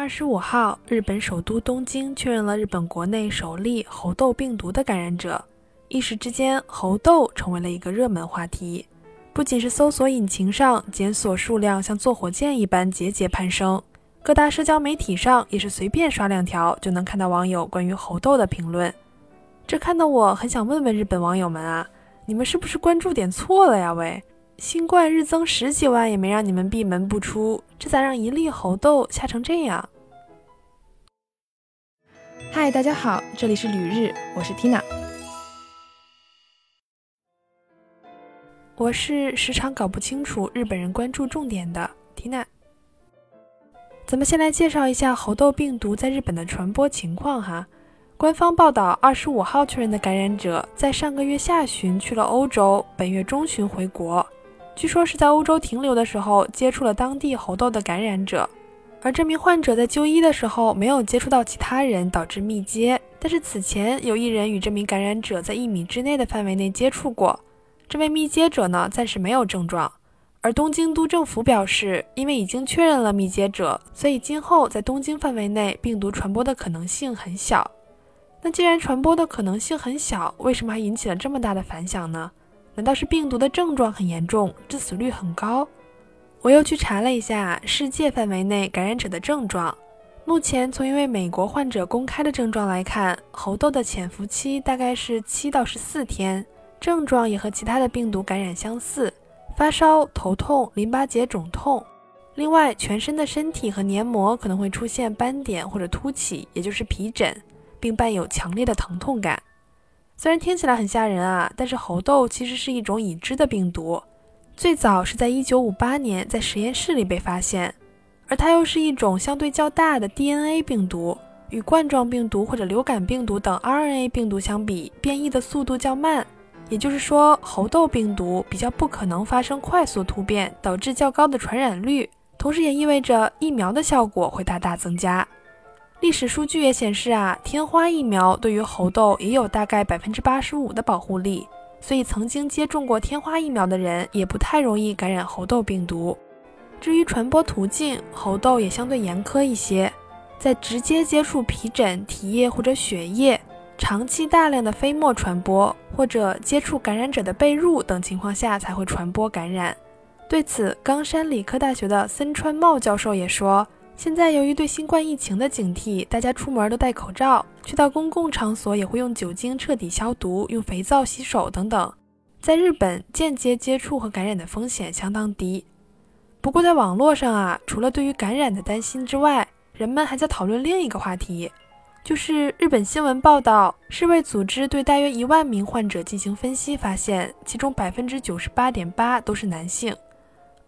二十五号，日本首都东京确认了日本国内首例猴痘病毒的感染者，一时之间，猴痘成为了一个热门话题。不仅是搜索引擎上检索数量像坐火箭一般节节攀升，各大社交媒体上也是随便刷两条就能看到网友关于猴痘的评论。这看得我很想问问日本网友们啊，你们是不是关注点错了呀？喂！新冠日增十几万也没让你们闭门不出，这咋让一粒猴痘吓成这样？嗨，大家好，这里是旅日，我是 Tina。我是时常搞不清楚日本人关注重点的 Tina。咱们先来介绍一下猴痘病毒在日本的传播情况哈。官方报道，二十五号确认的感染者在上个月下旬去了欧洲，本月中旬回国。据说是在欧洲停留的时候接触了当地猴痘的感染者，而这名患者在就医的时候没有接触到其他人，导致密接。但是此前有一人与这名感染者在一米之内的范围内接触过，这位密接者呢暂时没有症状。而东京都政府表示，因为已经确认了密接者，所以今后在东京范围内病毒传播的可能性很小。那既然传播的可能性很小，为什么还引起了这么大的反响呢？难道是病毒的症状很严重，致死率很高？我又去查了一下世界范围内感染者的症状。目前从一位美国患者公开的症状来看，猴痘的潜伏期大概是七到十四天，症状也和其他的病毒感染相似：发烧、头痛、淋巴结肿痛。另外，全身的身体和黏膜可能会出现斑点或者凸起，也就是皮疹，并伴有强烈的疼痛感。虽然听起来很吓人啊，但是猴痘其实是一种已知的病毒，最早是在一九五八年在实验室里被发现，而它又是一种相对较大的 DNA 病毒，与冠状病毒或者流感病毒等 RNA 病毒相比，变异的速度较慢，也就是说，猴痘病毒比较不可能发生快速突变，导致较高的传染率，同时也意味着疫苗的效果会大大增加。历史数据也显示啊，天花疫苗对于猴痘也有大概百分之八十五的保护力，所以曾经接种过天花疫苗的人也不太容易感染猴痘病毒。至于传播途径，猴痘也相对严苛一些，在直接接触皮疹、体液或者血液，长期大量的飞沫传播，或者接触感染者的被褥等情况下才会传播感染。对此，冈山理科大学的森川茂教授也说。现在由于对新冠疫情的警惕，大家出门都戴口罩，去到公共场所也会用酒精彻底消毒，用肥皂洗手等等。在日本，间接接触和感染的风险相当低。不过在网络上啊，除了对于感染的担心之外，人们还在讨论另一个话题，就是日本新闻报道，世卫组织对大约一万名患者进行分析，发现其中百分之九十八点八都是男性。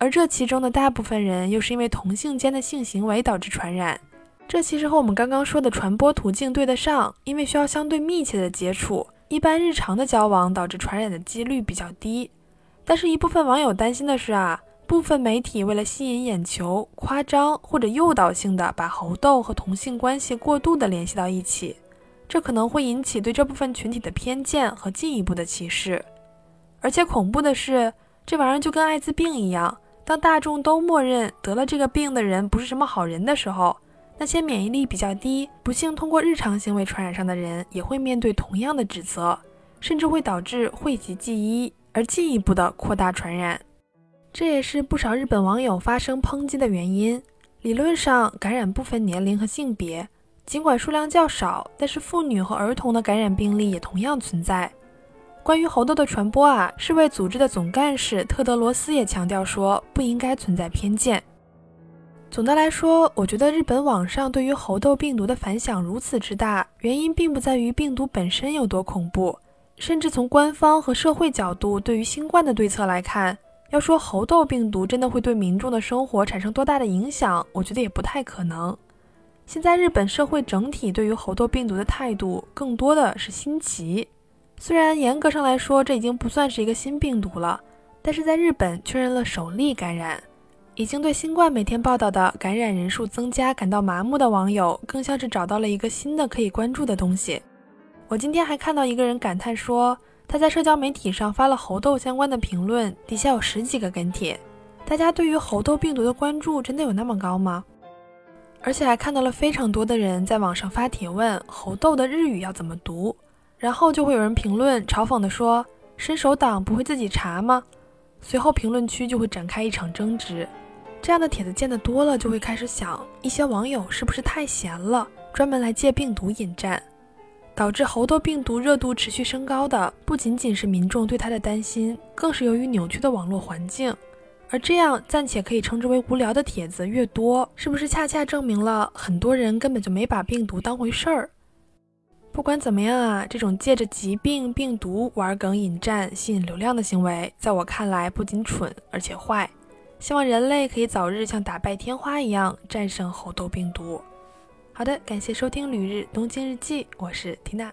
而这其中的大部分人又是因为同性间的性行为导致传染，这其实和我们刚刚说的传播途径对得上，因为需要相对密切的接触，一般日常的交往导致传染的几率比较低。但是，一部分网友担心的是啊，部分媒体为了吸引眼球，夸张或者诱导性的把猴痘和同性关系过度的联系到一起，这可能会引起对这部分群体的偏见和进一步的歧视。而且恐怖的是，这玩意儿就跟艾滋病一样。当大众都默认得了这个病的人不是什么好人的时候，那些免疫力比较低、不幸通过日常行为传染上的人也会面对同样的指责，甚至会导致讳疾忌医，而进一步的扩大传染。这也是不少日本网友发生抨击的原因。理论上，感染不分年龄和性别，尽管数量较少，但是妇女和儿童的感染病例也同样存在。关于猴痘的传播啊，世卫组织的总干事特德罗斯也强调说，不应该存在偏见。总的来说，我觉得日本网上对于猴痘病毒的反响如此之大，原因并不在于病毒本身有多恐怖，甚至从官方和社会角度对于新冠的对策来看，要说猴痘病毒真的会对民众的生活产生多大的影响，我觉得也不太可能。现在日本社会整体对于猴痘病毒的态度更多的是新奇。虽然严格上来说，这已经不算是一个新病毒了，但是在日本确认了首例感染，已经对新冠每天报道的感染人数增加感到麻木的网友，更像是找到了一个新的可以关注的东西。我今天还看到一个人感叹说，他在社交媒体上发了猴痘相关的评论，底下有十几个跟帖，大家对于猴痘病毒的关注真的有那么高吗？而且还看到了非常多的人在网上发帖问猴痘的日语要怎么读，然后就会有人评论嘲讽的说：“伸手党不会自己查吗？”随后评论区就会展开一场争执。这样的帖子见得多了，就会开始想，一些网友是不是太闲了，专门来借病毒引战，导致猴痘病毒热度持续升高的，不仅仅是民众对它的担心，更是由于扭曲的网络环境。而这样暂且可以称之为无聊的帖子越多，是不是恰恰证明了很多人根本就没把病毒当回事儿？不管怎么样啊，这种借着疾病、病毒玩梗引战、吸引流量的行为，在我看来不仅蠢，而且坏。希望人类可以早日像打败天花一样战胜猴痘病毒。好的，感谢收听《旅日东京日记》，我是缇娜。